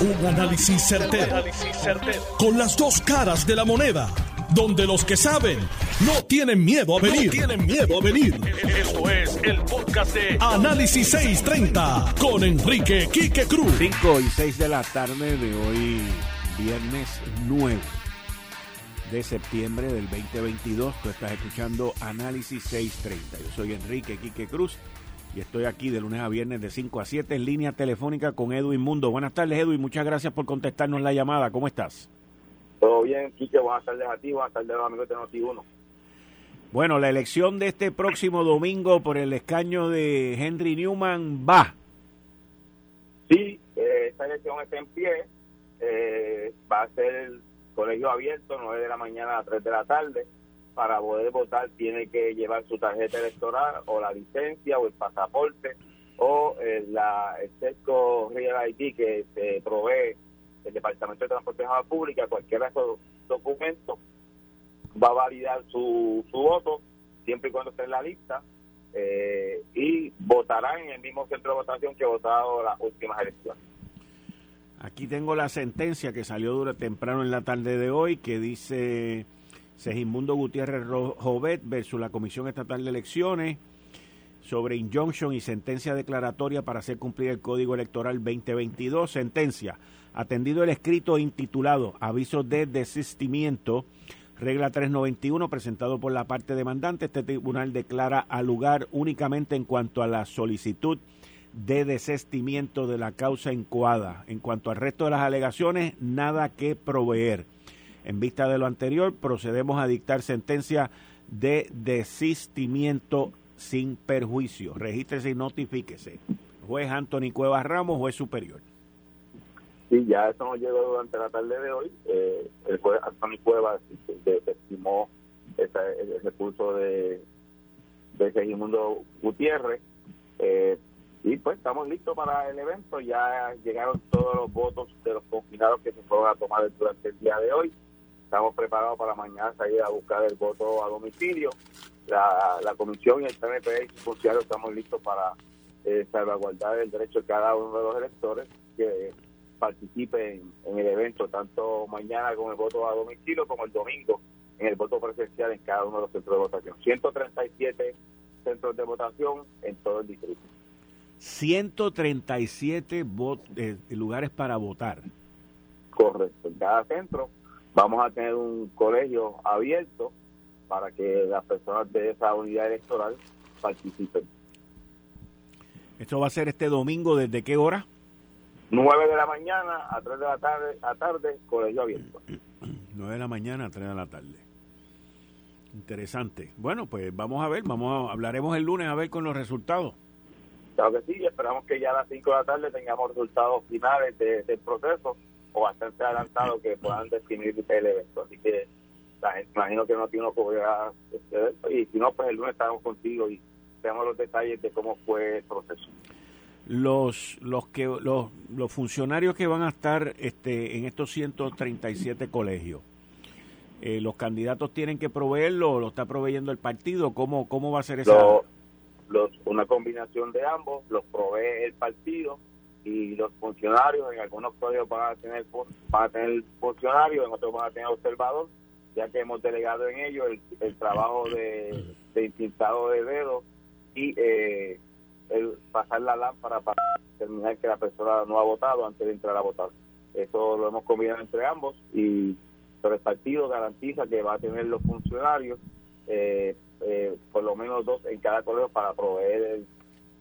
Un análisis certero, Con las dos caras de la moneda. Donde los que saben no tienen miedo a venir. tienen miedo a venir. Esto es el podcast de Análisis 630 con Enrique Quique Cruz. 5 y 6 de la tarde de hoy, viernes 9 de septiembre del 2022. Tú estás escuchando Análisis 630. Yo soy Enrique Quique Cruz y estoy aquí de lunes a viernes de 5 a 7 en línea telefónica con Edwin Mundo. Buenas tardes, Edwin. Muchas gracias por contestarnos la llamada. ¿Cómo estás? Todo bien, Quique. Buenas tardes a ti, buenas tardes a los amigos de Noti1. Bueno, la elección de este próximo domingo por el escaño de Henry Newman va. Sí, eh, esta elección está en pie. Eh, va a ser el colegio abierto, 9 de la mañana a 3 de la tarde para poder votar tiene que llevar su tarjeta electoral o la licencia o el pasaporte o el, eh, la, el sesco Real ID que se provee el Departamento de Transportación Pública, cualquiera de esos documentos va a validar su, su voto siempre y cuando esté en la lista eh, y votarán en el mismo centro de votación que ha votado las últimas elecciones. Aquí tengo la sentencia que salió dura temprano en la tarde de hoy que dice Segismundo Gutiérrez Jovet versus la Comisión Estatal de Elecciones sobre injunction y sentencia declaratoria para hacer cumplir el Código Electoral 2022. Sentencia. Atendido el escrito intitulado Aviso de desistimiento, regla 391, presentado por la parte demandante, este tribunal declara al lugar únicamente en cuanto a la solicitud de desistimiento de la causa encuada. En cuanto al resto de las alegaciones, nada que proveer. En vista de lo anterior, procedemos a dictar sentencia de desistimiento sin perjuicio. Regístrese y notifíquese. Juez Anthony Cuevas Ramos, juez superior. Sí, ya eso nos llegó durante la tarde de hoy. Eh, el juez Anthony Cuevas desestimó el recurso de, de Segimundo Gutiérrez. Eh, y pues estamos listos para el evento. Ya llegaron todos los votos de los confinados que se fueron a tomar durante el día de hoy. Estamos preparados para mañana salir a buscar el voto a domicilio. La, comisión y el PNP y sus estamos listos para eh, salvaguardar el derecho de cada uno de los electores que participen en el evento, tanto mañana con el voto a domicilio como el domingo en el voto presencial en cada uno de los centros de votación. 137 centros de votación en todo el distrito. 137 eh, lugares para votar. Correcto, en cada centro Vamos a tener un colegio abierto para que las personas de esa unidad electoral participen. ¿Esto va a ser este domingo desde qué hora? 9 de la mañana a 3 de la tarde, a tarde colegio abierto. 9 de la mañana a 3 de la tarde. Interesante. Bueno, pues vamos a ver, vamos a, hablaremos el lunes a ver con los resultados. Claro que sí, esperamos que ya a las 5 de la tarde tengamos resultados finales del proceso o bastante adelantado que puedan definir el evento. Así que la gente, imagino que no tiene una este evento y si no, pues el lunes estamos contigo y veamos los detalles de cómo fue el proceso. Los los que los, los funcionarios que van a estar este en estos 137 colegios, eh, los candidatos tienen que proveerlo o lo está proveyendo el partido, ¿cómo cómo va a ser eso? los, una combinación de ambos, los provee el partido y los funcionarios en algunos colegios van a tener van a tener funcionarios en otros van a tener observador ya que hemos delegado en ellos el, trabajo de, de de dedos y eh, el pasar la lámpara para determinar que la persona no ha votado antes de entrar a votar. Eso lo hemos combinado entre ambos y pero el partido garantiza que va a tener los funcionarios eh, eh, por lo menos dos en cada colegio para proveer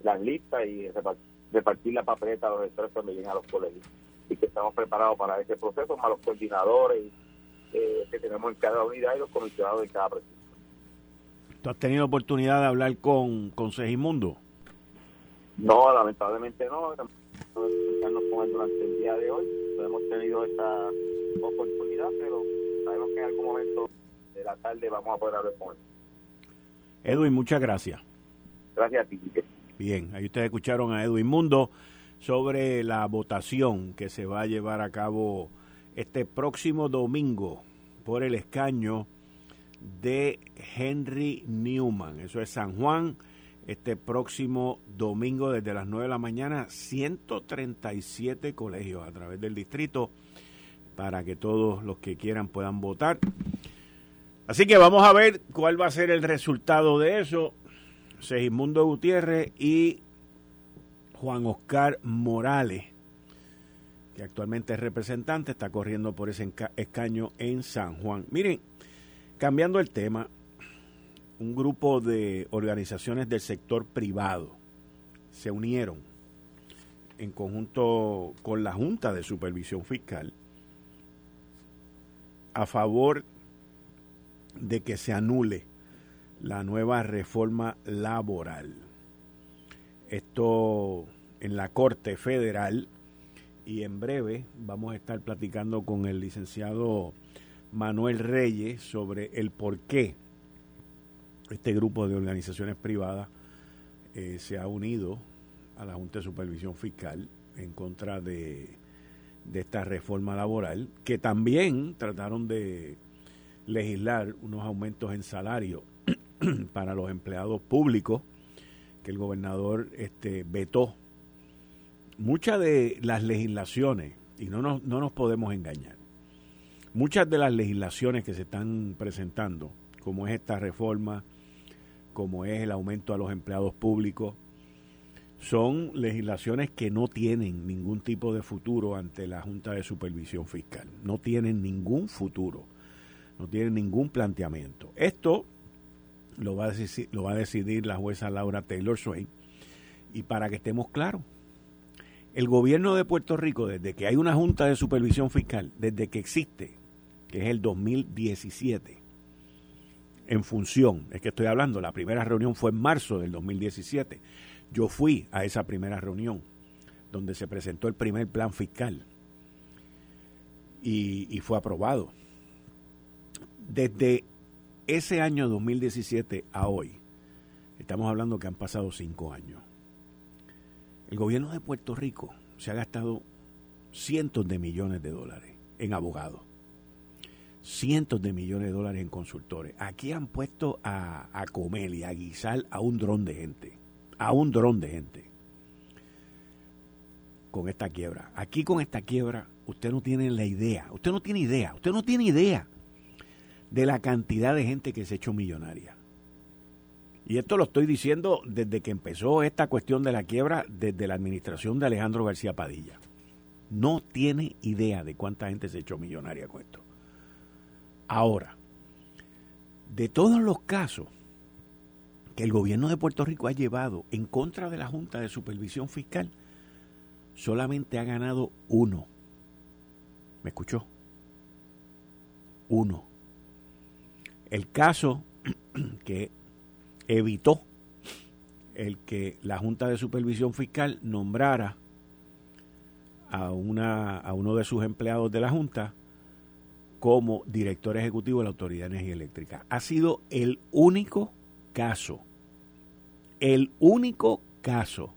las listas y repartir repartir la papeleta a los electores cuando lleguen a los colegios. Y que estamos preparados para ese proceso, más los coordinadores eh, que tenemos en cada unidad y los comisionados de cada precinto. ¿Tú has tenido oportunidad de hablar con, con? No, lamentablemente no. Estamos con él durante el día de hoy. No hemos tenido esta oportunidad, pero sabemos que en algún momento de la tarde vamos a poder hablar con él. Edwin, muchas gracias. Gracias a ti. Bien, ahí ustedes escucharon a Edwin Mundo sobre la votación que se va a llevar a cabo este próximo domingo por el escaño de Henry Newman. Eso es San Juan, este próximo domingo desde las 9 de la mañana, 137 colegios a través del distrito para que todos los que quieran puedan votar. Así que vamos a ver cuál va a ser el resultado de eso. Segismundo Gutiérrez y Juan Oscar Morales, que actualmente es representante, está corriendo por ese escaño en San Juan. Miren, cambiando el tema, un grupo de organizaciones del sector privado se unieron en conjunto con la Junta de Supervisión Fiscal a favor de que se anule la nueva reforma laboral. Esto en la Corte Federal y en breve vamos a estar platicando con el licenciado Manuel Reyes sobre el por qué este grupo de organizaciones privadas eh, se ha unido a la Junta de Supervisión Fiscal en contra de, de esta reforma laboral, que también trataron de legislar unos aumentos en salario para los empleados públicos que el gobernador este, vetó. Muchas de las legislaciones, y no nos, no nos podemos engañar, muchas de las legislaciones que se están presentando, como es esta reforma, como es el aumento a los empleados públicos, son legislaciones que no tienen ningún tipo de futuro ante la Junta de Supervisión Fiscal. No tienen ningún futuro, no tienen ningún planteamiento. Esto lo va a decidir, la jueza Laura Taylor Swain. Y para que estemos claros, el gobierno de Puerto Rico, desde que hay una Junta de Supervisión Fiscal, desde que existe, que es el 2017, en función, es que estoy hablando, la primera reunión fue en marzo del 2017. Yo fui a esa primera reunión donde se presentó el primer plan fiscal y, y fue aprobado. Desde ese año 2017 a hoy, estamos hablando que han pasado cinco años. El gobierno de Puerto Rico se ha gastado cientos de millones de dólares en abogados cientos de millones de dólares en consultores. Aquí han puesto a, a comer y a guisar a un dron de gente, a un dron de gente con esta quiebra. Aquí con esta quiebra usted no tiene la idea, usted no tiene idea, usted no tiene idea de la cantidad de gente que se ha hecho millonaria. Y esto lo estoy diciendo desde que empezó esta cuestión de la quiebra, desde la administración de Alejandro García Padilla. No tiene idea de cuánta gente se ha hecho millonaria con esto. Ahora, de todos los casos que el gobierno de Puerto Rico ha llevado en contra de la Junta de Supervisión Fiscal, solamente ha ganado uno. ¿Me escuchó? Uno. El caso que evitó el que la Junta de Supervisión Fiscal nombrara a, una, a uno de sus empleados de la Junta como director ejecutivo de la Autoridad de Energía Eléctrica. Ha sido el único caso, el único caso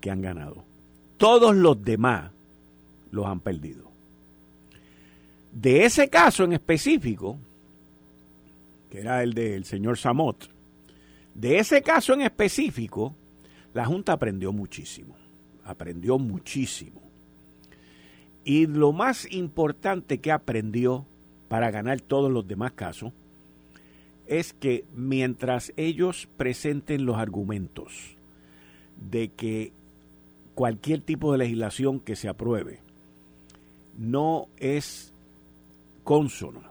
que han ganado. Todos los demás los han perdido. De ese caso en específico, que era el del señor Samot, de ese caso en específico, la Junta aprendió muchísimo, aprendió muchísimo. Y lo más importante que aprendió para ganar todos los demás casos es que mientras ellos presenten los argumentos de que cualquier tipo de legislación que se apruebe no es consono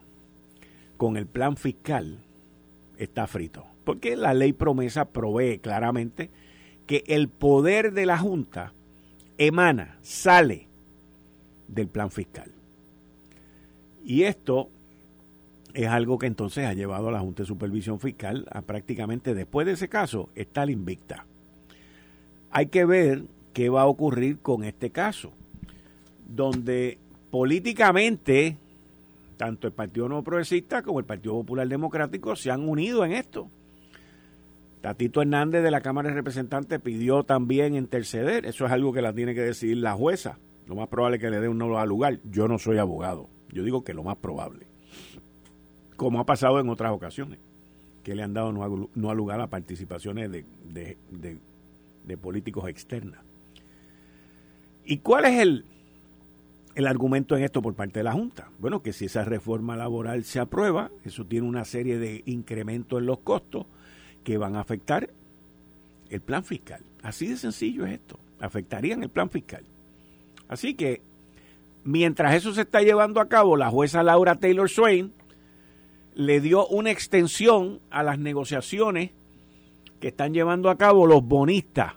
con el plan fiscal, está frito. Porque la ley promesa provee claramente que el poder de la Junta emana, sale del plan fiscal. Y esto es algo que entonces ha llevado a la Junta de Supervisión Fiscal a prácticamente después de ese caso estar invicta. Hay que ver qué va a ocurrir con este caso, donde políticamente tanto el Partido No Progresista como el Partido Popular Democrático se han unido en esto. Tatito Hernández de la Cámara de Representantes pidió también interceder, eso es algo que la tiene que decidir la jueza lo más probable es que le dé un nuevo lugar. Yo no soy abogado. Yo digo que lo más probable. Como ha pasado en otras ocasiones. que le han dado no lugar a participaciones de, de, políticos externas. ¿Y cuál es el, el argumento en esto por parte de la Junta? Bueno, que si esa reforma laboral se aprueba, eso tiene una serie de incrementos en los costos que van a afectar el plan fiscal. Así de sencillo es esto. Afectarían el plan fiscal. Así que, mientras eso se está llevando a cabo, la jueza Laura Taylor Swain le dio una extensión a las negociaciones que están llevando a cabo los bonistas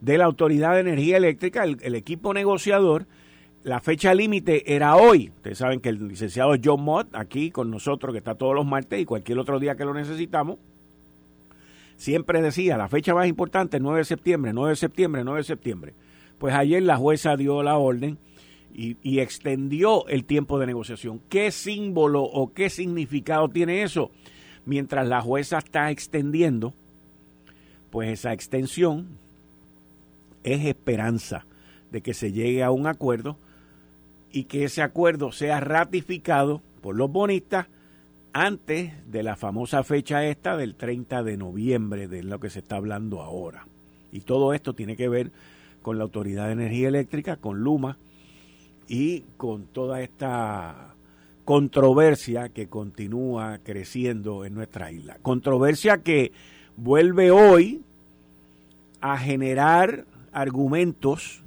de la Autoridad de Energía Eléctrica, el, equipo negociador. La fecha límite era hoy. Ustedes saben que el licenciado John Mott, aquí con nosotros, que está todos los martes y cualquier otro día que lo necesitamos, siempre decía, la fecha más importante, 9 de septiembre, 9 de septiembre, 9 de septiembre. Pues ayer la jueza dio la orden y, extendió el tiempo de negociación. ¿Qué símbolo o qué significado tiene eso? Mientras la jueza está extendiendo, pues esa extensión es esperanza de que se llegue a un acuerdo y que ese acuerdo sea ratificado por los bonistas antes de la famosa fecha esta del 30 de noviembre, de lo que se está hablando ahora. Y todo esto tiene que ver con la Autoridad de Energía Eléctrica, con Luma, y con toda esta controversia que continúa creciendo en nuestra isla. Controversia que vuelve hoy a generar argumentos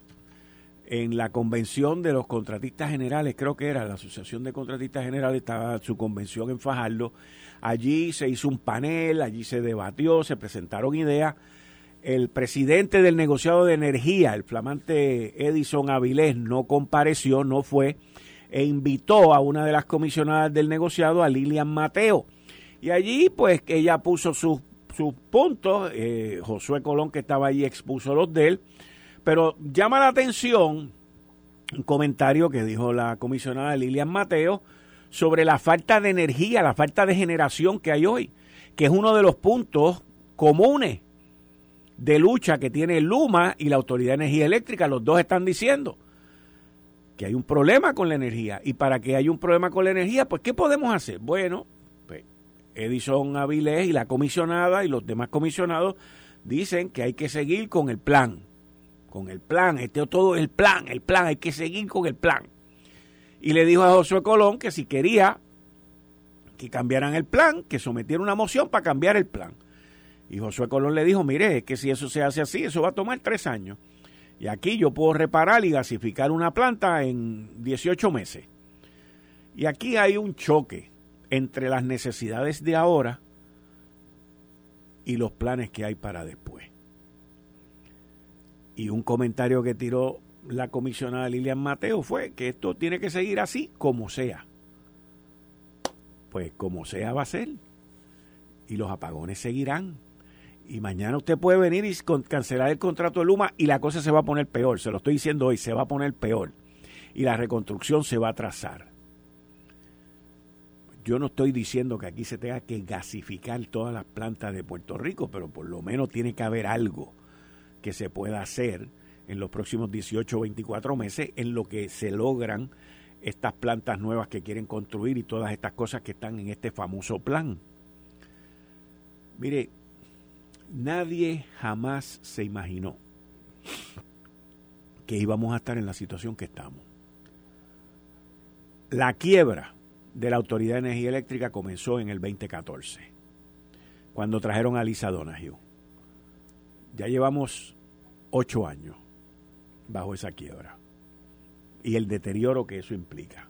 en la convención de los contratistas generales, creo que era la Asociación de Contratistas Generales, estaba su convención en Fajardo. Allí se hizo un panel, allí se debatió, se presentaron ideas el presidente del negociado de energía, el flamante Edison Avilés, no compareció, no fue, e invitó a una de las comisionadas del negociado, a Lilian Mateo. Y allí, pues, ella puso sus, puntos, eh, Josué Colón, que estaba allí, expuso los de él, pero llama la atención un comentario que dijo la comisionada Lilian Mateo sobre la falta de energía, la falta de generación que hay hoy, que es uno de los puntos comunes de lucha que tiene Luma y la Autoridad de Energía Eléctrica. Los dos están diciendo que hay un problema con la energía. Y para que haya un problema con la energía, pues ¿qué podemos hacer? Bueno, pues, Edison Avilés y la comisionada y los demás comisionados dicen que hay que seguir con el plan. Con el plan, este todo el plan, el plan, hay que seguir con el plan. Y le dijo a Josué Colón que si quería que cambiaran el plan, que sometiera una moción para cambiar el plan. Y Josué Colón le dijo, mire, es que si eso se hace así, eso va a tomar tres años. Y aquí yo puedo reparar y gasificar una planta en 18 meses. Y aquí hay un choque entre las necesidades de ahora y los planes que hay para después. Y un comentario que tiró la comisionada Lilian Mateo fue que esto tiene que seguir así como sea. Pues como sea va a ser. Y los apagones seguirán y mañana usted puede venir y cancelar el contrato de Luma y la cosa se va a poner peor. Se lo estoy diciendo hoy, se va a poner peor. Y la reconstrucción se va a trazar. Yo no estoy diciendo que aquí se tenga que gasificar todas las plantas de Puerto Rico, pero por lo menos tiene que haber algo que se pueda hacer en los próximos 18 o 24 meses en lo que se logran estas plantas nuevas que quieren construir y todas estas cosas que están en este famoso plan. Mire, Nadie jamás se imaginó que íbamos a estar en la situación que estamos. La quiebra de la Autoridad de Energía Eléctrica comenzó en el 2014, cuando trajeron a Lisa Donahue. Ya llevamos ocho años bajo esa quiebra y el deterioro que eso implica.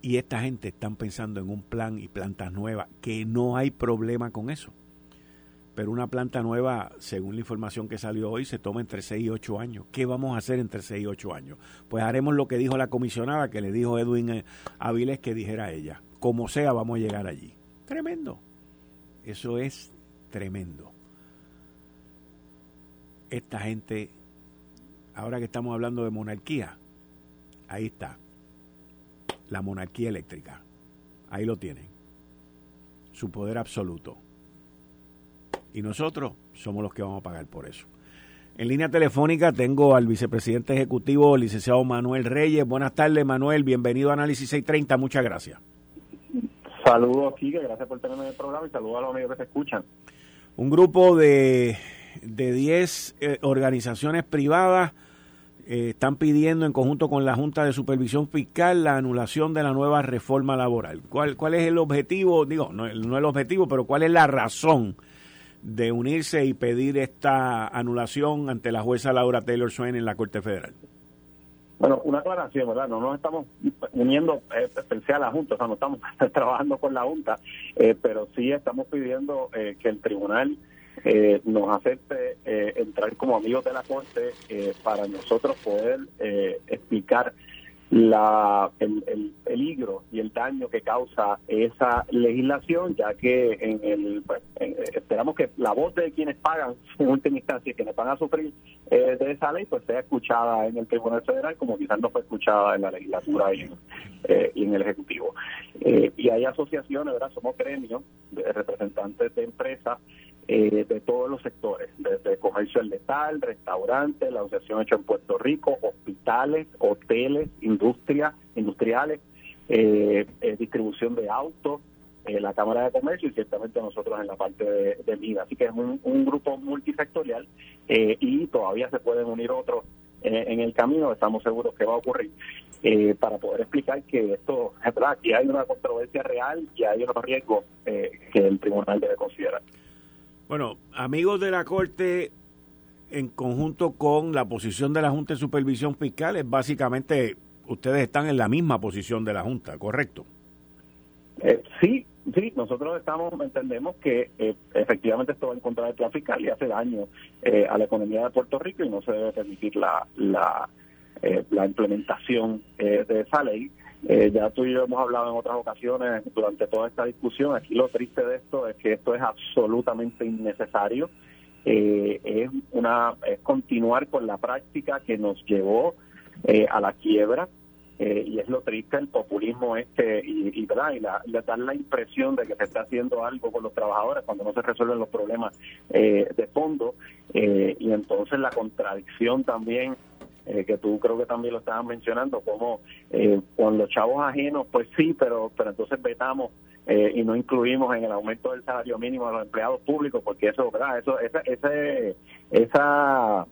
Y esta gente están pensando en un plan y plantas nuevas, que no hay problema con eso. Pero una planta nueva, según la información que salió hoy, se toma entre 6 y 8 años. ¿Qué vamos a hacer entre 6 y 8 años? Pues haremos lo que dijo la comisionada, que le dijo Edwin eh, Aviles que dijera ella. Como sea, vamos a llegar allí. Tremendo. Eso es tremendo. Esta gente, ahora que estamos hablando de monarquía, ahí está la monarquía eléctrica. Ahí lo tienen. Su poder absoluto. Y nosotros somos los que vamos a pagar por eso. En línea telefónica tengo al vicepresidente ejecutivo, licenciado Manuel Reyes. Buenas tardes, Manuel. Bienvenido a Análisis 630. Muchas gracias. Saludos, Kike, gracias por tenerme en el programa y saludos a los amigos que se escuchan. Un grupo de 10 eh, organizaciones privadas eh, están pidiendo en conjunto con la Junta de Supervisión Fiscal la anulación de la nueva reforma laboral. ¿Cuál, cuál es el objetivo? Digo, no, no el objetivo, pero cuál es la razón de unirse y pedir esta anulación ante la jueza Laura Taylor Swain en la Corte Federal? Bueno, una aclaración, ¿verdad? No nos estamos uniendo eh, a la Junta, o sea, no estamos trabajando con la Junta, eh, pero sí estamos pidiendo eh, que el tribunal eh, nos acepte entrar como amigos de la Corte para nosotros poder explicar la, el, peligro y el daño que causa esa legislación, ya que en el pues, esperamos que la voz de quienes pagan en última instancia, quienes van a sufrir eh, de esa ley, pues sea escuchada en el Tribunal Federal, como quizás no fue escuchada en la legislatura y en, eh, y en el Ejecutivo. Eh, y hay asociaciones, ¿verdad? Somos gremios de representantes de empresas eh, de todos los sectores, desde comercio al letal, restaurantes, la asociación hecha en Puerto Rico, hospitales, hoteles, industria, industriales, eh, eh, distribución de autos, la Cámara de Comercio y ciertamente nosotros en la parte de, de vida. Así que es un, grupo multisectorial y todavía se pueden unir otros en el camino, estamos seguros que va a ocurrir, para poder explicar que esto, es verdad, que hay una controversia real y hay unos riesgos que el tribunal debe considerar. Bueno, amigos de la Corte, en conjunto con la posición de la Junta de Supervisión Fiscal, es básicamente ustedes están en la misma posición de la Junta, ¿correcto? Eh, sí, sí, nosotros estamos, entendemos que eh, efectivamente esto va en contra del plan fiscal y hace daño eh, a la economía de Puerto Rico y no se debe permitir la, la, la implementación de esa ley. Eh, ya tú y yo hemos hablado en otras ocasiones durante toda esta discusión. Aquí lo triste de esto es que esto es absolutamente innecesario. Eh, es una es continuar con la práctica que nos llevó eh, a la quiebra y es lo triste el populismo este y, y, ¿verdad? y la, dar la impresión de que se está haciendo algo con los trabajadores cuando no se resuelven los problemas de fondo y entonces la contradicción también eh, que tú creo que también lo estabas mencionando, como eh, con los chavos ajenos, pues sí, pero, pero entonces vetamos eh, y no incluimos en el aumento del salario mínimo a los empleados públicos, porque eso, ¿verdad? Eso, esa, ese, esa,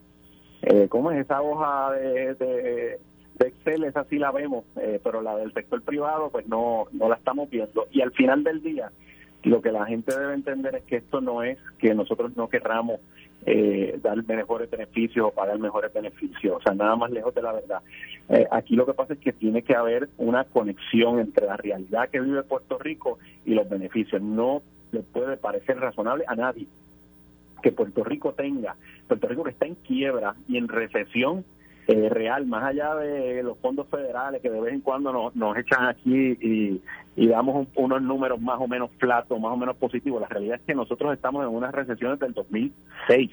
eh, ¿cómo es esa hoja de, de, Excel? Esa sí la vemos, eh, pero la del sector privado, pues no, no la estamos viendo. Y al final del día, lo que la gente debe entender es que esto no es que nosotros no querramos eh, dar mejores beneficios o pagar mejores beneficios, o sea, nada más lejos de la verdad. Eh, aquí lo que pasa es que tiene que haber una conexión entre la realidad que vive Puerto Rico y los beneficios. No le puede parecer razonable a nadie que Puerto Rico tenga, Puerto Rico que está en quiebra y en recesión eh, real, más allá de los fondos federales que de vez en cuando nos, nos echan aquí y, y damos unos números más o menos flatos, más o menos positivos. La realidad es que nosotros estamos en unas recesiones del 2006.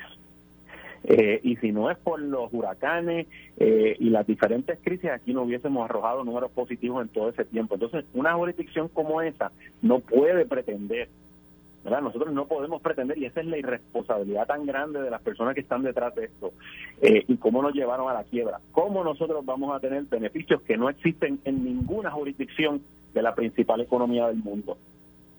Eh, y si no es por los huracanes eh, y las diferentes crisis, aquí no hubiésemos arrojado números positivos en todo ese tiempo. Entonces, una jurisdicción como esa no puede pretender nosotros no podemos pretender, y esa es la irresponsabilidad tan grande de las personas que están detrás de esto, eh, y cómo nos llevaron a la quiebra. ¿Cómo nosotros vamos a tener beneficios que no existen en ninguna jurisdicción de la principal economía del mundo?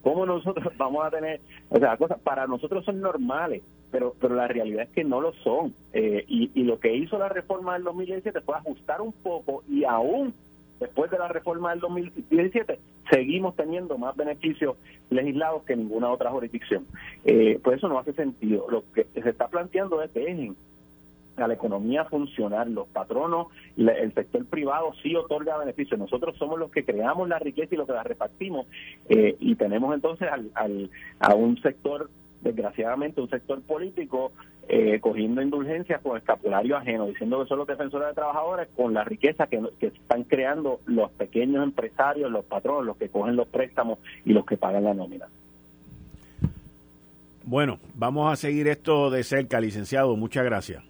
¿Cómo nosotros vamos a tener, o sea, cosas para nosotros son normales, pero pero la realidad es que no lo son. Eh, y, y lo que hizo la reforma del 2017 fue ajustar un poco y aún después de la reforma del 2017, seguimos teniendo más beneficios legislados que ninguna otra jurisdicción. Eh, pues eso no hace sentido. Lo que se está planteando es dejen a la economía funcionar. Los patronos, el sector privado sí otorga beneficios. Nosotros somos los que creamos la riqueza y los que la repartimos. Eh, y tenemos entonces al, al, a un sector desgraciadamente un sector político eh, cogiendo indulgencias con escapulario ajeno, diciendo que son los defensores de trabajadores con la riqueza que, que están creando los pequeños empresarios, los patronos, los que cogen los préstamos y los que pagan la nómina. Bueno, vamos a seguir esto de cerca, licenciado. Muchas gracias.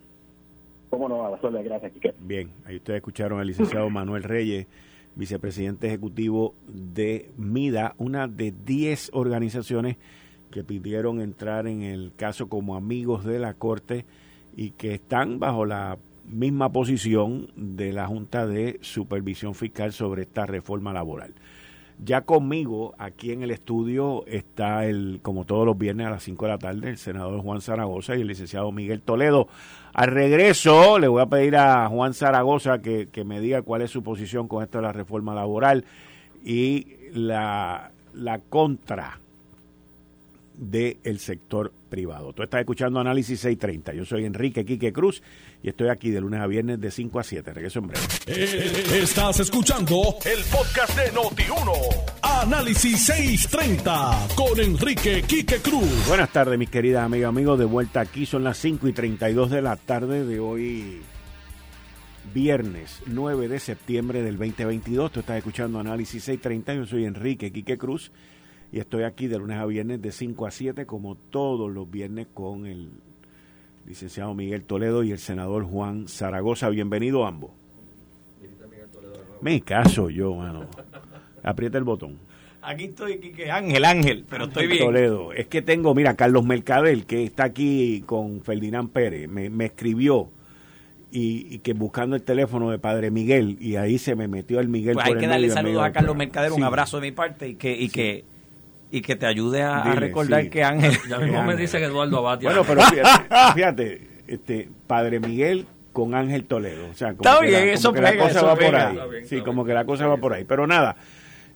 ¿Cómo no? A gracias, Bien, ahí ustedes escucharon al licenciado Manuel Reyes, vicepresidente ejecutivo de MIDA, una de 10 organizaciones que pidieron entrar en el caso como amigos de la Corte y que están bajo la misma posición de la Junta de Supervisión Fiscal sobre esta reforma laboral. Ya conmigo, aquí en el estudio, está el, como todos los viernes a las 5 de la tarde, el senador Juan Zaragoza y el licenciado Miguel Toledo. Al regreso, le voy a pedir a Juan Zaragoza que, que me diga cuál es su posición con esto de la reforma laboral y la, la contra del sector privado. Tú estás escuchando Análisis 630. Yo soy Enrique Quique Cruz y estoy aquí de lunes a viernes de 5 a 7. Regreso en breve. Eh, estás escuchando el podcast de Noti1. Análisis 630 con Enrique Quique Cruz. Buenas tardes, mis queridas amigas amigos. De vuelta aquí son las 5 y 32 de la tarde de hoy viernes 9 de septiembre del 2022. Tú estás escuchando Análisis 630. Yo soy Enrique Quique Cruz y estoy aquí de lunes a viernes de 5 a 7 como todos los viernes con el licenciado Miguel Toledo y el senador Juan Zaragoza. Bienvenido ambos. Me caso yo, mano. Aprieta el botón. Aquí estoy, que Ángel, Ángel, pero estoy bien. Toledo. Es que tengo, mira, Carlos Mercadel, que está aquí con Ferdinand Pérez, me, me escribió y, que buscando el teléfono de Padre Miguel y ahí se me metió el Miguel. Pues hay que darle saludos a Carlos Mercader, un abrazo de mi parte y que y que y que te ayude a, recordar que Ángel. Ya mismo me dice que Eduardo Abatia. Bueno, pero fíjate, fíjate, este, Padre Miguel con Ángel Toledo. O sea, como Está que bien, la, eso como que la cosa eso va por ahí. Está bien, sí, como bien. que la cosa va por ahí. Pero nada,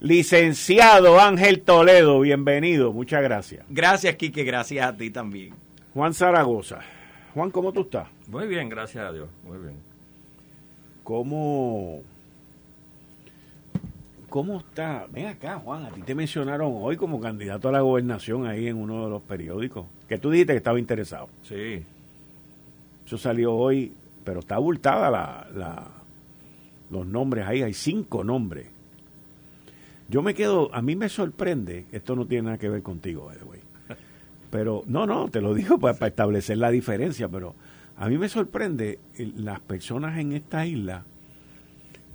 licenciado Ángel Toledo, bienvenido. Muchas gracias. Gracias, Quique, gracias a ti también. Juan Zaragoza. Juan, ¿cómo tú estás? Muy bien, gracias a Dios. Muy bien. ¿Cómo, cómo está? Ven acá, Juan, a ti te mencionaron hoy como candidato a la gobernación ahí en uno de los periódicos. Que tú dijiste que estaba interesado. Sí. Eso salió hoy, pero está abultada la, la- los nombres ahí, hay cinco nombres. Yo me quedo, a mí me sorprende, esto no tiene nada que ver contigo, way. Pero, no, no, te lo digo para, para establecer la diferencia, pero a mí me sorprende el- las personas en esta isla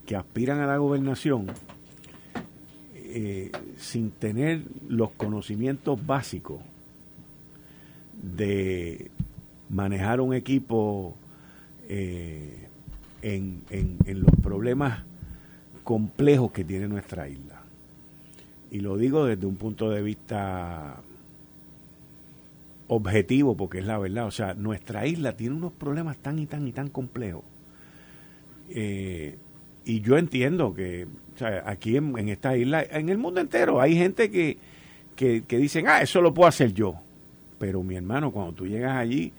que aspiran a la gobernación eh, sin tener los conocimientos básicos de manejar un equipo eh, en, en- los problemas complejos que tiene nuestra isla. Y lo digo desde un punto de vista objetivo, porque es la verdad. O sea, nuestra isla tiene unos problemas tan y tan y tan complejos. Eh, y yo entiendo que aquí en, esta isla, en el mundo entero, hay gente que, que, que dicen, ah, eso lo puedo hacer yo. Pero mi hermano, cuando tú llegas allí,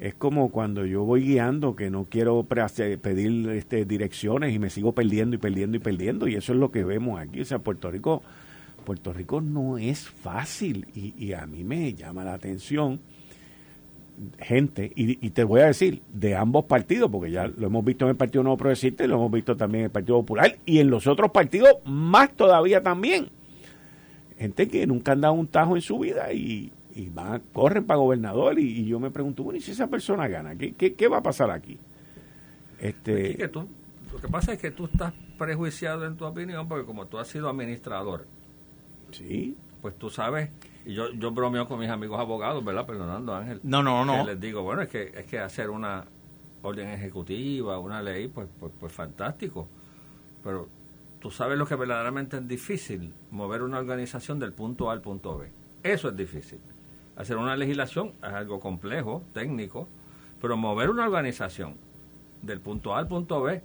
es como cuando yo voy guiando, que no quiero pedir este, direcciones y me sigo perdiendo y perdiendo y perdiendo. Y eso es lo que vemos aquí. O sea, Puerto Rico, Puerto Rico no es fácil. Y, y a mí me llama la atención gente, y, y te voy a decir, de ambos partidos, porque ya lo hemos visto en el Partido Nuevo Progresista y lo hemos visto también en el Partido Popular y en los otros partidos más todavía también. Gente que nunca han dado un tajo en su vida y, y van, corren para gobernador y, y yo me pregunto, bueno, ¿y si esa persona gana? ¿Qué, qué, qué va a pasar aquí? Este, Aquí que tú, lo que pasa es que tú estás prejuiciado en tu opinión porque como tú has sido administrador, sí, pues tú sabes, y yo, yo bromeo con mis amigos abogados, ¿verdad? Perdonando, Ángel. No, no, no. Que les digo, bueno, es que, es que hacer una orden ejecutiva, una ley, pues, pues, pues fantástico. Pero tú sabes lo que verdaderamente es difícil, mover una organización del punto A al punto B. Eso es difícil. Hacer una legislación es algo complejo, técnico, pero mover una organización del punto A al punto B,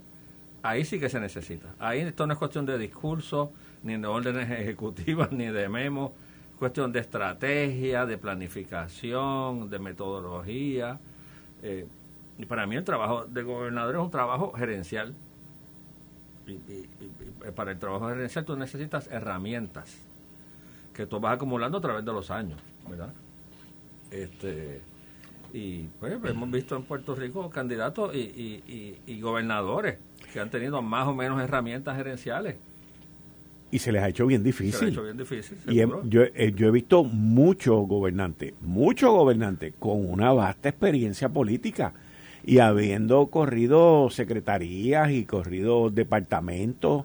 ahí sí que se necesita. Ahí esto no es cuestión de discurso, ni de órdenes ejecutivas, ni de memos, cuestión de estrategia, de planificación, de metodología. Eh, y para mí el trabajo de gobernador es un trabajo gerencial. Y, para el trabajo gerencial tú necesitas herramientas que tú vas acumulando a través de los años, ¿verdad? Este, y pues hemos visto en Puerto Rico candidatos y- y gobernadores que han tenido más o menos herramientas gerenciales. Y se les ha hecho bien Se lo ha difícil. hecho bien difícil, Y he- yo, eh, yo he visto muchos gobernantes, muchos gobernantes con una vasta experiencia política y habiendo corrido secretarías y corrido departamentos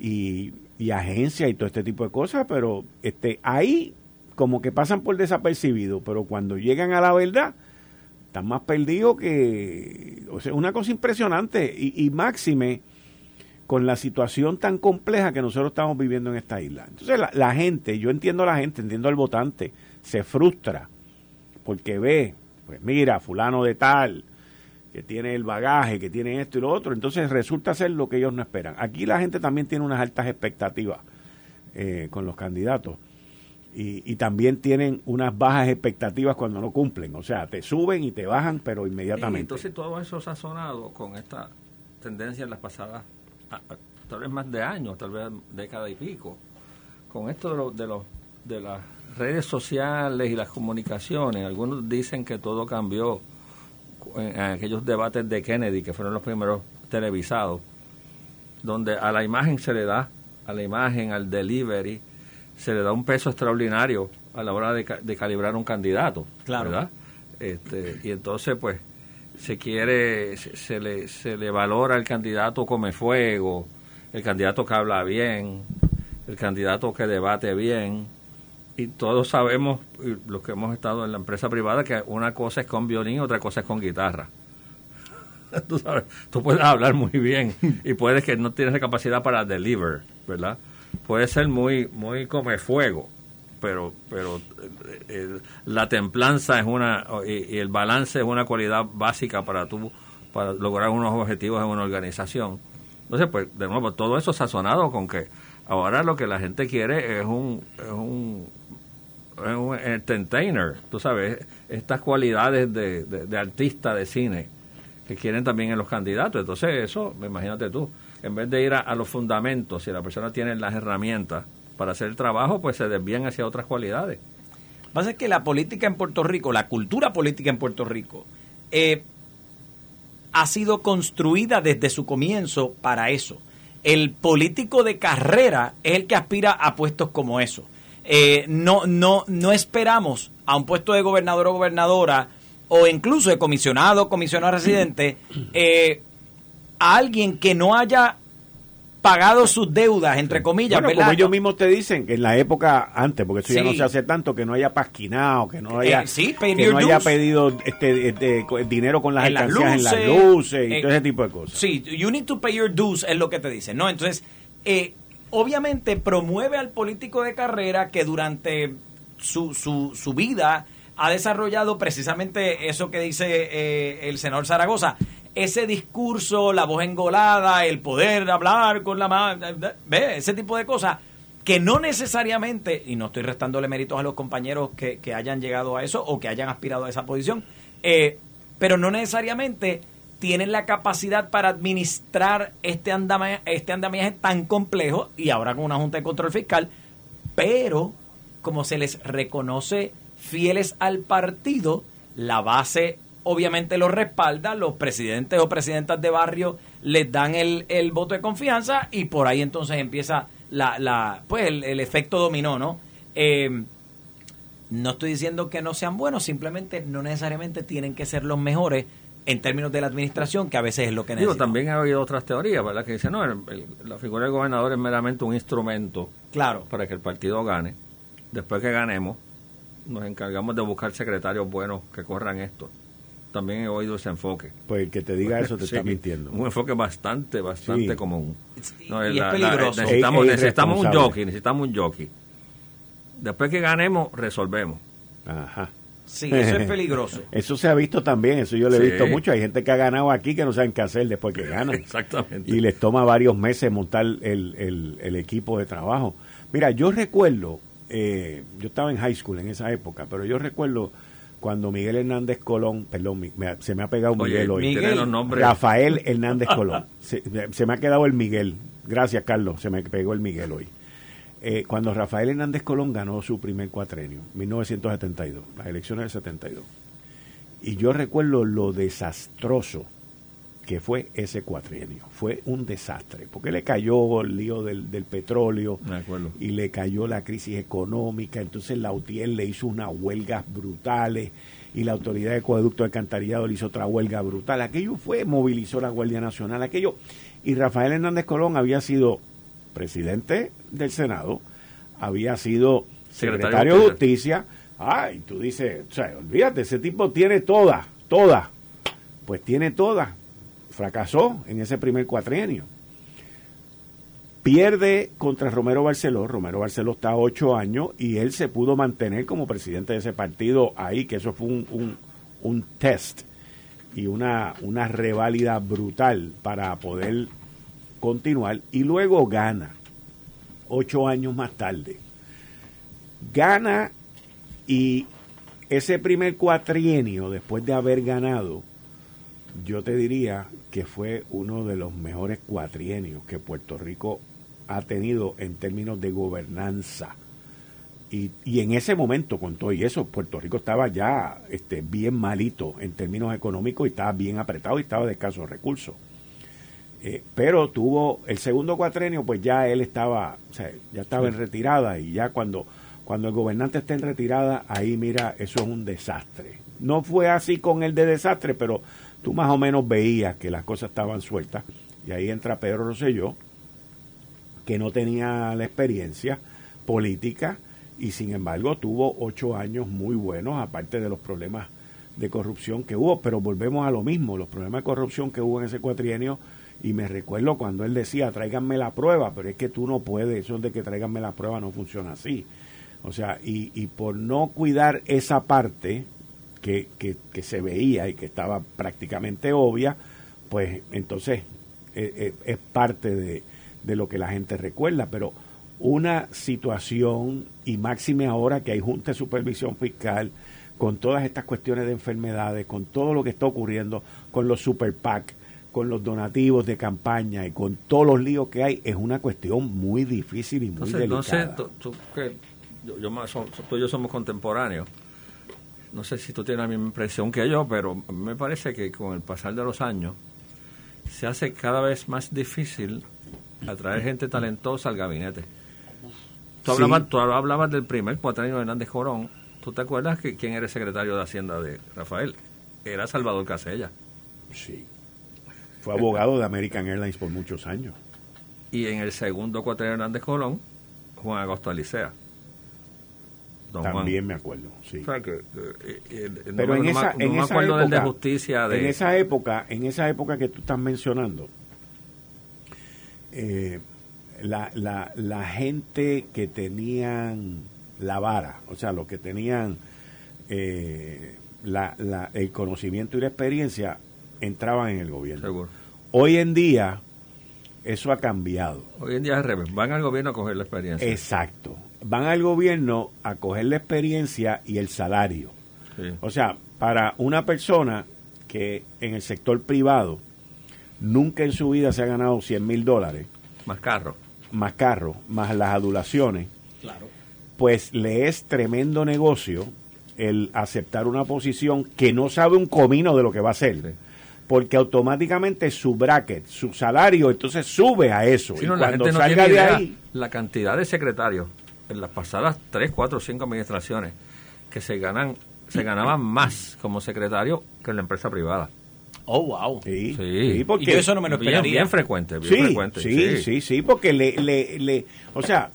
y, y agencias y todo este tipo de cosas, pero este ahí como que pasan por desapercibido, pero cuando llegan a la verdad están más perdidos que... O sea, una cosa impresionante y, y máxime con la situación tan compleja que nosotros estamos viviendo en esta isla. Entonces la, la gente, yo entiendo a la gente, entiendo al votante, se frustra porque ve, pues mira, fulano de tal, que tiene el bagaje, que tiene esto y lo otro, entonces resulta ser lo que ellos no esperan. Aquí la gente también tiene unas altas expectativas eh, con los candidatos y, y, también tienen unas bajas expectativas cuando no cumplen, o sea, te suben y te bajan, pero inmediatamente. Y entonces todo eso sazonado con esta tendencia en las pasadas, tal vez más de años, tal vez década y pico, con esto de, lo, de, los de las redes sociales y las comunicaciones, algunos dicen que todo cambió en aquellos debates de Kennedy, que fueron los primeros televisados, donde a la imagen se le da, a la imagen, al delivery, se le da un peso extraordinario a la hora de, calibrar un candidato, claro. ¿verdad? Este, y entonces, pues, se quiere, se, le, se le valora el candidato come fuego, el candidato que habla bien, el candidato que debate bien, y todos sabemos, los que hemos estado en la empresa privada, que una cosa es con violín, otra cosa es con guitarra. tú sabes, tú puedes hablar muy bien y puedes que no tienes la capacidad para deliver, ¿verdad? Puede ser muy, muy come fuego, pero, pero eh, eh, la templanza es una, y, el balance es una cualidad básica para tú, para lograr unos objetivos en una organización. Entonces, pues, de nuevo, todo eso sazonado con que ahora lo que la gente quiere es un, es un un entertainer, tú sabes, estas cualidades de, de, artista de cine que quieren también en los candidatos. Entonces eso, imagínate tú, en vez de ir a, los fundamentos, si la persona tiene las herramientas para hacer el trabajo, pues se desvían hacia otras cualidades. Lo que pasa es que la política en Puerto Rico, la cultura política en Puerto Rico, eh, ha sido construida desde su comienzo para eso. El político de carrera es el que aspira a puestos como eso eh, no, no, no esperamos a un puesto de gobernador o gobernadora o incluso de comisionado, comisionado residente, eh, a alguien que no haya pagado sus deudas, entre comillas. Bueno, como ellos mismos te dicen, que en la época antes, porque eso ya no se hace tanto, que no haya pasquinado, que no haya, eh, que no haya pedido este, este, dinero con las alcancías en las luces y todo ese tipo de cosas. Sí, you need to pay your dues es lo que te dicen, ¿no? Entonces, eh, obviamente promueve al político de carrera que durante su, su, su vida ha desarrollado precisamente eso que dice eh, el senador Zaragoza, ese discurso, la voz engolada, el poder hablar con la mano, ve, ese tipo de cosas que no necesariamente, y no estoy restándole méritos a los compañeros que, que hayan llegado a eso o que hayan aspirado a esa posición, eh, pero no necesariamente tienen la capacidad para administrar este andamiaje, este andamiaje tan complejo y ahora con una Junta de Control Fiscal, pero como se les reconoce fieles al partido, la base obviamente los respalda, los presidentes o presidentas de barrio les dan el, el voto de confianza y por ahí entonces empieza la, la pues el, efecto dominó, ¿no? Eh, no estoy diciendo que no sean buenos, simplemente no necesariamente tienen que ser los mejores en términos de la administración, que a veces es lo que necesitamos. Digo, también ha habido otras teorías, ¿verdad? Que dicen, no, la figura del gobernador es meramente un instrumento claro. para que el partido gane. Después que ganemos, nos encargamos de buscar secretarios buenos que corran esto. También he oído ese enfoque. Pues el que te diga eso te está mintiendo. Un enfoque bastante, bastante común. No, y es peligroso. necesitamos, necesitamos un jockey, necesitamos un jockey. Después que ganemos, resolvemos. Ajá. Sí, eso es peligroso. Eso se ha visto también, eso yo lo he visto mucho. Hay gente que ha ganado aquí que no saben qué hacer después que ganan. Exactamente. Y les toma varios meses montar el, el, equipo de trabajo. Mira, yo recuerdo, eh, yo estaba en high school en esa época, pero yo recuerdo cuando Miguel Hernández Colón, perdón, se me ha pegado Miguel hoy. Rafael Hernández Colón. se me ha quedado el Miguel. Gracias, Carlos, se me pegó el Miguel hoy. Eh, cuando Rafael Hernández Colón ganó su primer cuatrenio, 1972, las elecciones del 72. Y yo recuerdo lo desastroso que fue ese cuatrienio. Fue un desastre, porque le cayó el lío del, petróleo y le cayó la crisis económica. Entonces la UTIEL le hizo unas huelgas brutales y la Autoridad de Acueducto de Alcantarillado le hizo otra huelga brutal. Aquello fue, movilizó la Guardia Nacional, aquello. Y Rafael Hernández Colón había sido presidente del Senado, había sido secretario, de Justicia. Ay, tú dices, o sea, olvídate, ese tipo tiene todas, todas. Pues tiene todas. Fracasó en ese primer cuatrienio. Pierde contra Romero Barceló. Romero Barceló está ocho años y él se pudo mantener como presidente de ese partido ahí, que eso fue un, un, un test y una, una reválida brutal para poder continuar. Y luego gana, ocho años más tarde. Gana y ese primer cuatrienio, después de haber ganado, yo te diría que fue uno de los mejores cuatrienios que Puerto Rico ha tenido en términos de gobernanza. Y, y, en ese momento, con todo y eso, Puerto Rico estaba ya este, bien malito en términos económicos y estaba bien apretado y estaba de escasos recursos. Eh, pero tuvo el segundo cuatrenio, pues ya él estaba, o sea, ya estaba en retirada y ya cuando, cuando el gobernante está en retirada, ahí mira, eso es un desastre. No fue así con el de desastre, pero tú más o menos veías que las cosas estaban sueltas. Y ahí entra Pedro Rosselló, que no tenía la experiencia política y sin embargo tuvo ocho años muy buenos, aparte de los problemas de corrupción que hubo, pero volvemos a lo mismo, los problemas de corrupción que hubo en ese cuatrienio, y me recuerdo cuando él decía, tráiganme la prueba, pero es que tú no puedes, eso de que tráiganme la prueba no funciona así. O sea, y, y por no cuidar esa parte que, que, que, se veía y que estaba prácticamente obvia, pues entonces eh, eh, es parte de, de lo que la gente recuerda, pero una situación, y máxime ahora que hay Junta de Supervisión Fiscal, con todas estas cuestiones de enfermedades, con todo lo que está ocurriendo, con los super PAC, con los donativos de campaña y con todos los líos que hay, es una cuestión muy difícil y muy delicada. No sé, tú, tú, que yo, yo más, tú y yo somos contemporáneos. No sé si tú tienes la misma impresión que yo, pero me parece que con el pasar de los años se hace cada vez más difícil atraer gente talentosa al gabinete. Tú, Sí. hablabas, tú hablabas del primer cuatrienio de Hernández Corón. ¿Tú te acuerdas que quién era el secretario de Hacienda de Rafael? Era Salvador Casella. Sí. Fue abogado de American Airlines por muchos años. Y en el segundo cuatrienio de Hernández Colón, Juan Agosto Alicea. Don Juan. También me acuerdo, sí. O sea, que, eh, eh, no Pero en esa, en esa acuerdo del de época, justicia de... en esa época, en esa época que tú estás mencionando, eh, la, la, la gente que tenían la vara, o sea, los que tenían eh, la, la- el conocimiento y la experiencia, entraban en el gobierno. Seguro. Hoy en día, eso ha cambiado. Hoy en día es al revés. Van al gobierno a coger la experiencia. Exacto. Van al gobierno a coger la experiencia y el salario. Sí. O sea, para una persona que en el sector privado nunca en su vida se ha ganado 100 mil dólares, Más carro. más carro, más las adulaciones, Claro. pues le es tremendo negocio el aceptar una posición que no sabe un comino de lo que va a hacer. Sí. Porque automáticamente su bracket, su salario, entonces sube a eso. Y no, la cuando gente no salga tiene de idea ahí, la cantidad de secretarios en las pasadas 3, 4, 5 administraciones que se ganan se ganaban más como secretario que en la empresa privada. Oh, wow. sí, Sí. sí, porque Y yo eso no me lo Bien, esperaría. bien frecuente, bien sí, frecuente. sí, sí, sí, porque le, le, le, o sea,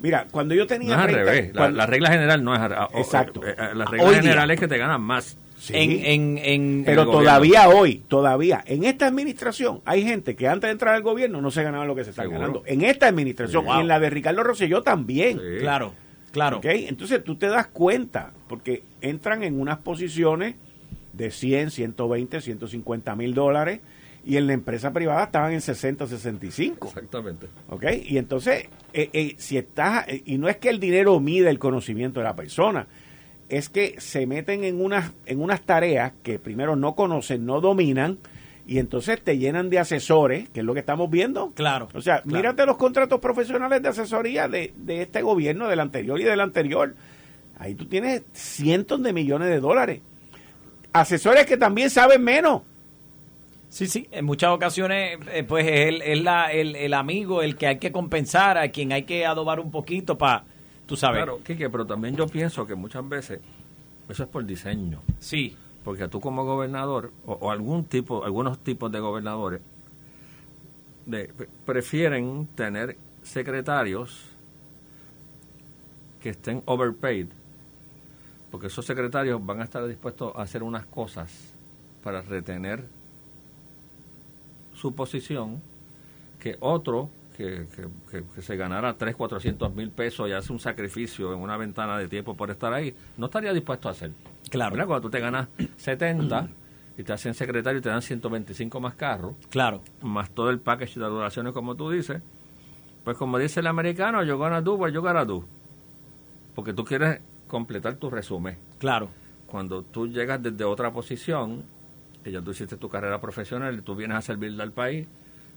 mira, cuando yo No tenía es al 30 revés. La, cuando- la regla general no es Exacto. eh, eh, la regla Hoy día. general es que te ganan más. Sí. En, en, en, pero gobierno. todavía hoy, todavía, en esta administración hay gente que antes de entrar al gobierno no se ganaba lo que se está Seguro. ganando. En esta administración Sí. y en la de Ricardo Rosselló también. Sí. Claro, claro. ¿ok? Entonces tú te das cuenta, porque entran en unas posiciones de 100, 120, 150 mil dólares y en la empresa privada estaban en 60, 65. Exactamente. ¿Ok? Y entonces, eh, eh, si estás, eh, y no es que el dinero mide el conocimiento de la persona, es que se meten en unas, en unas tareas que primero no conocen, no dominan, y entonces te llenan de asesores, que es lo que estamos viendo. Claro. O sea, claro. mírate los contratos profesionales de asesoría de, de este gobierno, del anterior y del anterior. Ahí tú tienes cientos de millones de dólares. Asesores que también saben menos. Sí, sí, en muchas ocasiones, eh, pues es, el, es la, el, el amigo el que hay que compensar, a quien hay que adobar un poquito para, tú sabes. Claro, Quique, pero también yo pienso que muchas veces eso es por diseño. Sí, Porque tú como gobernador, o, o algún tipo, algunos tipos de gobernadores, de- prefieren tener secretarios que estén overpaid, porque esos secretarios van a estar dispuestos a hacer unas cosas para retener su posición que otro que, se ganara 3, 400 mil pesos y hace un sacrificio en una ventana de tiempo por estar ahí, no estaría dispuesto a hacer. Claro. Cuando tú te ganas 70 y te hacen secretario y te dan 125 más carros, claro. más todo el package de duraciones como tú dices, pues como dice el americano, yo gana tú, pues yo gana tú. Porque tú quieres completar tu resumen. Claro. Cuando tú llegas desde otra posición, que ya tú hiciste tu carrera profesional y tú vienes a servirle al país,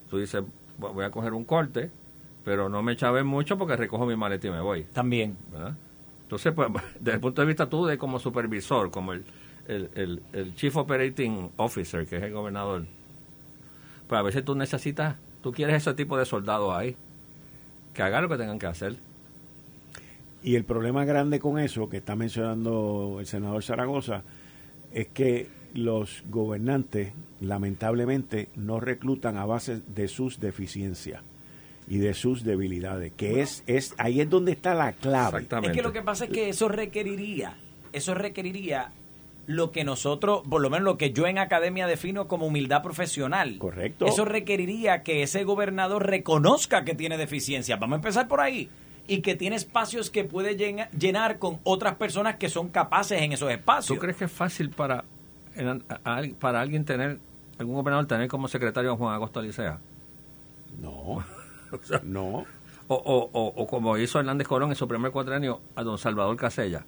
tú dices, voy a coger un corte, pero no me chaves mucho porque recojo mi maleta y me voy. También. Entonces, pues, desde el punto de vista tú de como supervisor, como el, el, el, Chief Operating Officer, que es el gobernador, pues a veces tú necesitas, tú quieres ese tipo de soldados ahí, que hagan lo que tengan que hacer. Y el problema grande con eso que está mencionando el senador Zaragoza es que los gobernantes lamentablemente no reclutan a base de sus deficiencias y de sus debilidades, que es, es ahí es donde está la clave. Es que lo que pasa es que eso requeriría, eso requeriría lo que nosotros, por lo menos lo que yo en academia defino como humildad profesional. Correcto. Eso requeriría que ese gobernador reconozca que tiene deficiencia. Vamos a empezar por ahí. Y que tiene espacios que puede llenar con otras personas que son capaces en esos espacios. ¿Tú crees que es fácil para para alguien tener, algún gobernador tener como secretario a Juan Agosto Alicea? No, no. O, o, o, como hizo Hernández Colón en su primer cuatrenio a don Salvador Casella.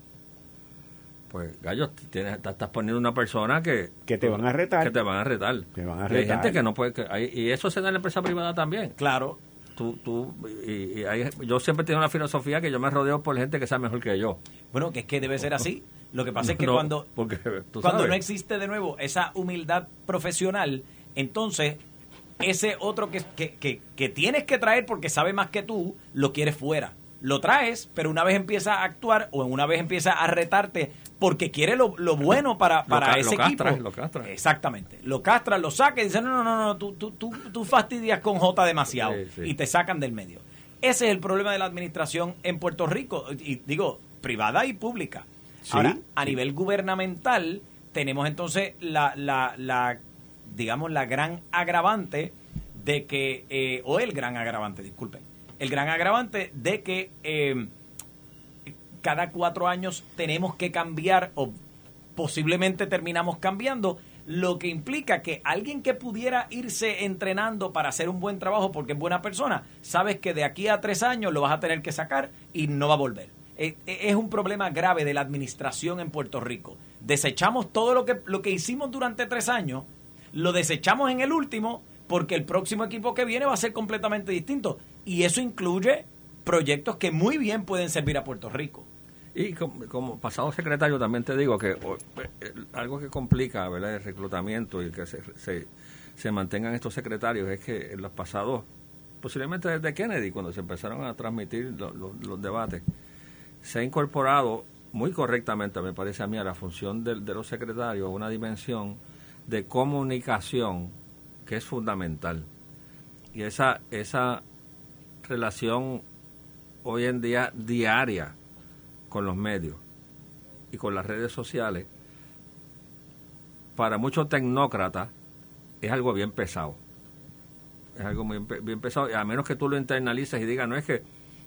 Pues, gallo, tienes, estás poniendo una persona que... Que te van a retar. Que te van a retar. Te van a retar. hay gente que no puede... y eso se da en la empresa privada también. Claro. Tú, tú, y, yo siempre tengo una filosofía que yo me rodeo por gente que sea mejor que yo. Bueno, que es que debe ser así. Lo que pasa es que cuando, cuando no existe de nuevo esa humildad profesional, entonces ese otro que, que, que, tienes que traer porque sabe más que tú, lo quieres fuera. Lo traes, pero una vez empieza a actuar o una vez empieza a retarte porque quiere lo, bueno para, para ese equipo. Lo Exactamente. Lo castras, lo saca y dicen, no, no, no, no tú, tú, tú, tú fastidias con J demasiado y te sacan del medio. Ese es el problema de la administración en Puerto Rico, y digo, privada y pública. Ahora, a nivel gubernamental, tenemos entonces la, la, la, digamos, la gran agravante de que, eh, o el gran agravante, disculpen, el gran agravante de que eh, cada cuatro años tenemos que cambiar o posiblemente terminamos cambiando, lo que implica que alguien que pudiera irse entrenando para hacer un buen trabajo porque es buena persona, sabes que de aquí a tres años lo vas a tener que sacar y no va a volver. Eh, eh, es un problema grave de la administración en Puerto Rico. Desechamos todo lo que, lo que hicimos durante tres años, lo desechamos en el último porque el próximo equipo que viene va a ser completamente distinto. Y eso incluye proyectos que muy bien pueden servir a Puerto Rico. Y como, pasado secretario también te digo que eh, algo que complica ¿verdad? el reclutamiento y que se, se, mantengan estos secretarios es que en los pasados, posiblemente desde Kennedy, cuando se empezaron a transmitir los debates, se ha incorporado muy correctamente, me parece a mí, a la función de, los secretarios una dimensión de comunicación que es fundamental. Y esa, esa relación hoy en día diaria con los medios y con las redes sociales, para muchos tecnócratas es algo bien pesado. Es algo muy bien pesado, a menos que tú lo internalices y digas, no es que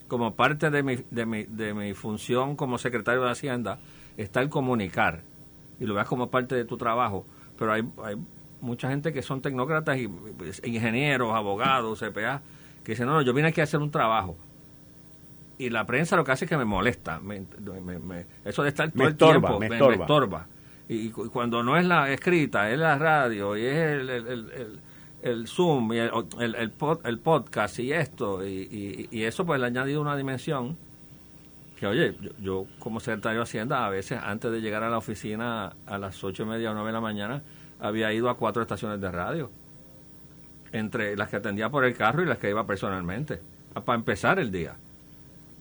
como parte de mi, de mi, de mi función como secretario de Hacienda está el comunicar y lo veas como parte de tu trabajo, pero hay, hay mucha gente que son tecnócratas y ingenieros, abogados, CPA, que dicen, no, no, yo vine aquí a hacer un trabajo. Y la prensa lo que hace es que me molesta. eso de estar todo el tiempo me, estorba. Y, cuando no es la escrita, es la radio y es el el Zoom y el, el, el, podcast y esto, y, y, eso pues le ha añadido una dimensión que, oye, yo, como secretario de Hacienda, a veces antes de llegar a la oficina a las ocho y media o nueve de la mañana, había ido a cuatro estaciones de radio, entre las que atendía por el carro y las que iba personalmente, para empezar el día.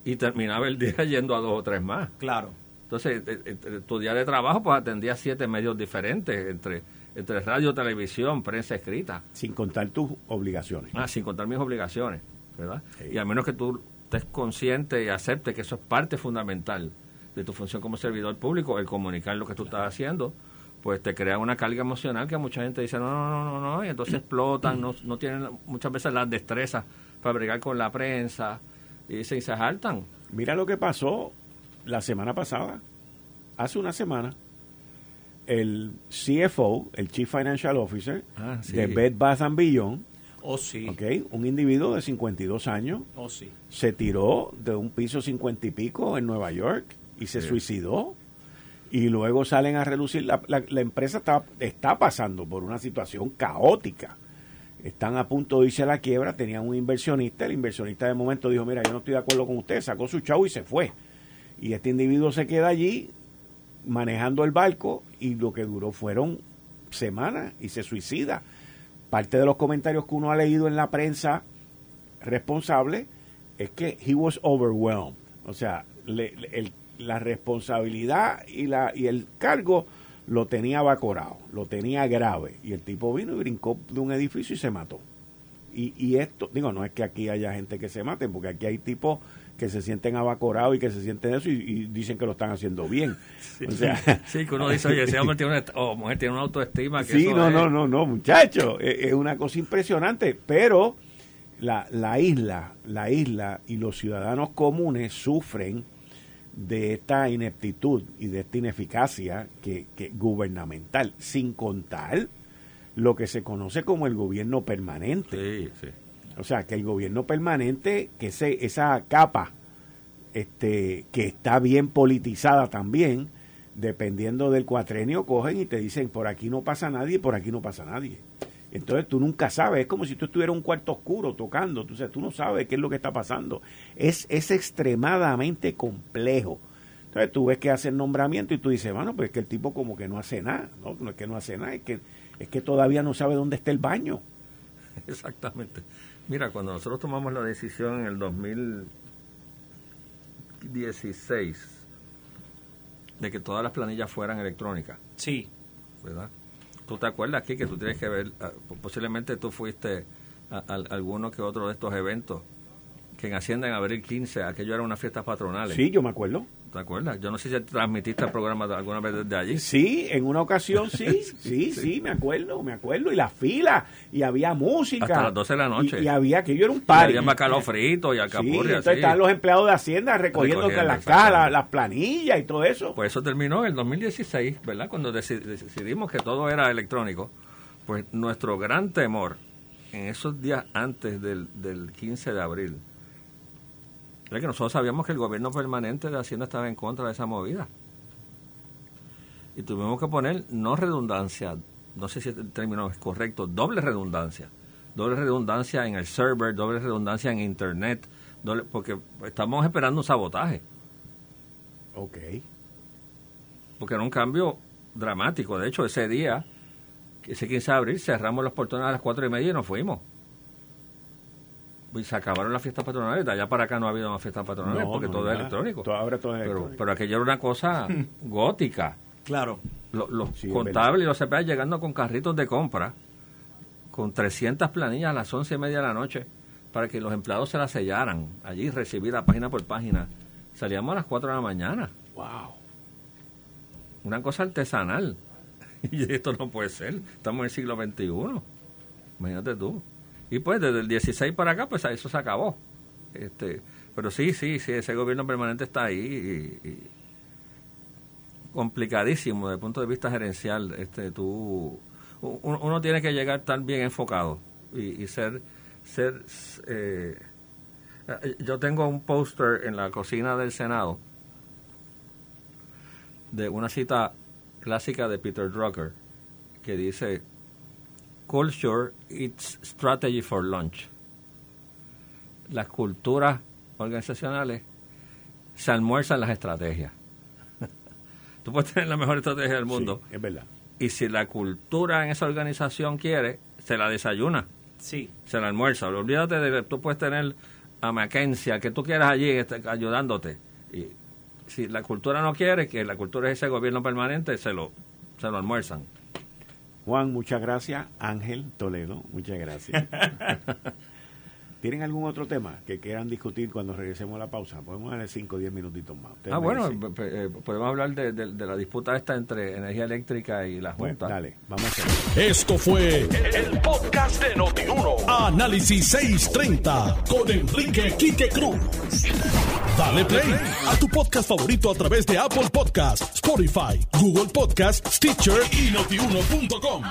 Y terminaba el día yendo a dos o tres más. Claro. Entonces, eh, eh, tu día de trabajo, pues atendía siete medios diferentes, entre entre radio, televisión, prensa escrita. Sin contar tus obligaciones. Ah, sin contar mis obligaciones, ¿verdad? Y a menos que tú estés consciente y aceptes que eso es parte fundamental de tu función como servidor público, el comunicar lo que tú estás haciendo, pues te crea una carga emocional que mucha gente dice, no, no, no, no, no, y entonces explotan, no, no tienen muchas veces las destrezas para bregar con la prensa y se, se saltan. Mira lo que pasó la semana pasada, hace una semana. El CFO, el Chief Financial Officer Ah, sí. de Bed Bath and Beyond, Oh, un individuo de 52 años, Oh, sí. se tiró de un piso 50 y pico en Nueva York y se suicidó. Y luego salen a reducir. La, la- la empresa está, está pasando por una situación caótica. Están a punto de irse a la quiebra. Tenían un inversionista. El inversionista de momento dijo: Mira, yo no estoy de acuerdo con usted. Sacó su chavo y se fue. Y este individuo se queda allí manejando el barco. Y lo que duró fueron semanas y se suicida. Parte de los comentarios que uno ha leído en la prensa responsable es que he was overwhelmed. O sea, le- el- la responsabilidad y, la, y el cargo lo tenía vacorado, lo tenía grave. Y el tipo vino y brincó de un edificio y se mató. Y, y esto, digo, no es que aquí haya gente que se maten, porque aquí hay tipos que se sienten abacorados y que se sienten eso y, y dicen que lo están haciendo bien. O sea, Sí, que uno dice, oye, ese hombre tiene una, est- o mujer tiene una autoestima que Sí, eso no, es- no, no, no, muchacho, es, es una cosa impresionante, pero la, la isla, la isla y los ciudadanos comunes sufren de esta ineptitud y de esta ineficacia que, que gubernamental, sin contar lo que se conoce como el gobierno permanente. Sí, sí. O sea, que el gobierno permanente, que ese, esa capa este, que está bien politizada también, dependiendo del cuatrenio, cogen y te dicen, por aquí no pasa nadie, por aquí no pasa nadie. Entonces tú nunca sabes, es como si tú estuvieras en un cuarto oscuro tocando, tú, sabes, tú no sabes qué es lo que está pasando. Es, es extremadamente complejo. Entonces tú ves que hace el nombramiento y tú dices, bueno, pues es que el tipo como que no hace nada, no, no es que no hace nada, es que, es que todavía no sabe dónde está el baño. Exactamente. Mira, cuando nosotros tomamos la decisión en el 2016 de que todas las planillas fueran electrónicas, Sí. ¿verdad? ¿Tú te acuerdas aquí que tú tienes que ver, ah, posiblemente tú fuiste a, a- alguno que otro de estos eventos, que en Hacienda en abril 15, aquello era unas fiestas patronales. Sí, yo me acuerdo. ¿Te acuerdas? Yo no sé si transmitiste el programa alguna vez desde allí. Sí, en una ocasión sí, sí, sí, me acuerdo, me acuerdo. Y la fila, y había música. Hasta las 12 de la noche. Y, y había que yo era un Y party. había bacalao frito y Sí, alcapurria. entonces sí. estaban los empleados de Hacienda recogiendo Recogiendo, las cajas, las planillas y todo eso. Pues eso terminó en el 2016, ¿verdad? Cuando deci- decidimos que todo era electrónico. Pues nuestro gran temor en esos días antes del, del 15 de abril era que nosotros sabíamos que el gobierno permanente de Hacienda estaba en contra de esa movida. Y tuvimos que poner, no redundancia, no sé si el término es correcto, doble redundancia. Doble redundancia en el server, doble redundancia en internet, doble- porque estamos esperando un sabotaje. Ok. porque era un cambio dramático. De hecho, ese día, ese 15 de abril, cerramos los portones a las cuatro y media y nos fuimos. Y se acabaron las fiestas patronales. De allá para acá no ha habido más fiestas patronales No, porque no, todo es electrónico. Todo- ahora todo es pero, electrónico. pero aquello era una cosa gótica. Claro. Lo- Los, Sí, contables y los CPA llegando con carritos de compra, con 300 planillas a las once y media de la noche, para que los empleados se las sellaran. Allí recibida página por página. Salíamos a las 4 de la mañana Wow. una cosa artesanal. Y esto no puede ser. Estamos en el siglo XXI. Imagínate tú. Y pues desde el 16 para acá, pues eso se acabó. Este, pero sí, sí, sí, ese gobierno permanente está ahí y, complicadísimo desde el punto de vista gerencial. Este, tú, uno tiene que llegar tan bien enfocado y, y ser, ser, eh, yo tengo un póster en la cocina del Senado de una cita clásica de Peter Drucker que dice Culture it's strategy for lunch. Las culturas organizacionales se almuerzan las estrategias. Tú puedes tener la mejor estrategia del mundo Sí, es verdad. y si la cultura en esa organización quiere, se la desayuna, Sí. se la almuerza. Olvídate de que tú puedes tener a Mackenzie, al que tú quieras allí este, ayudándote. Y si la cultura no quiere, que la cultura es ese gobierno permanente, se lo, se lo almuerzan. Juan, muchas gracias. Ángel Toledo, muchas gracias. ¿Tienen algún otro tema que quieran discutir cuando regresemos a la pausa? Podemos darle 5 o 10 minutitos más. Ustedes Ah, bueno, pe- eh, podemos hablar de, de- de la disputa esta entre energía eléctrica y la Bueno, Junta. dale, vamos a hacer. Esto fue el, el podcast de Notiuno. Análisis 630 con Enrique Quique Cruz. Dale play a tu podcast favorito a través de Apple Podcasts, Spotify, Google Podcasts, Stitcher y notiuno.com.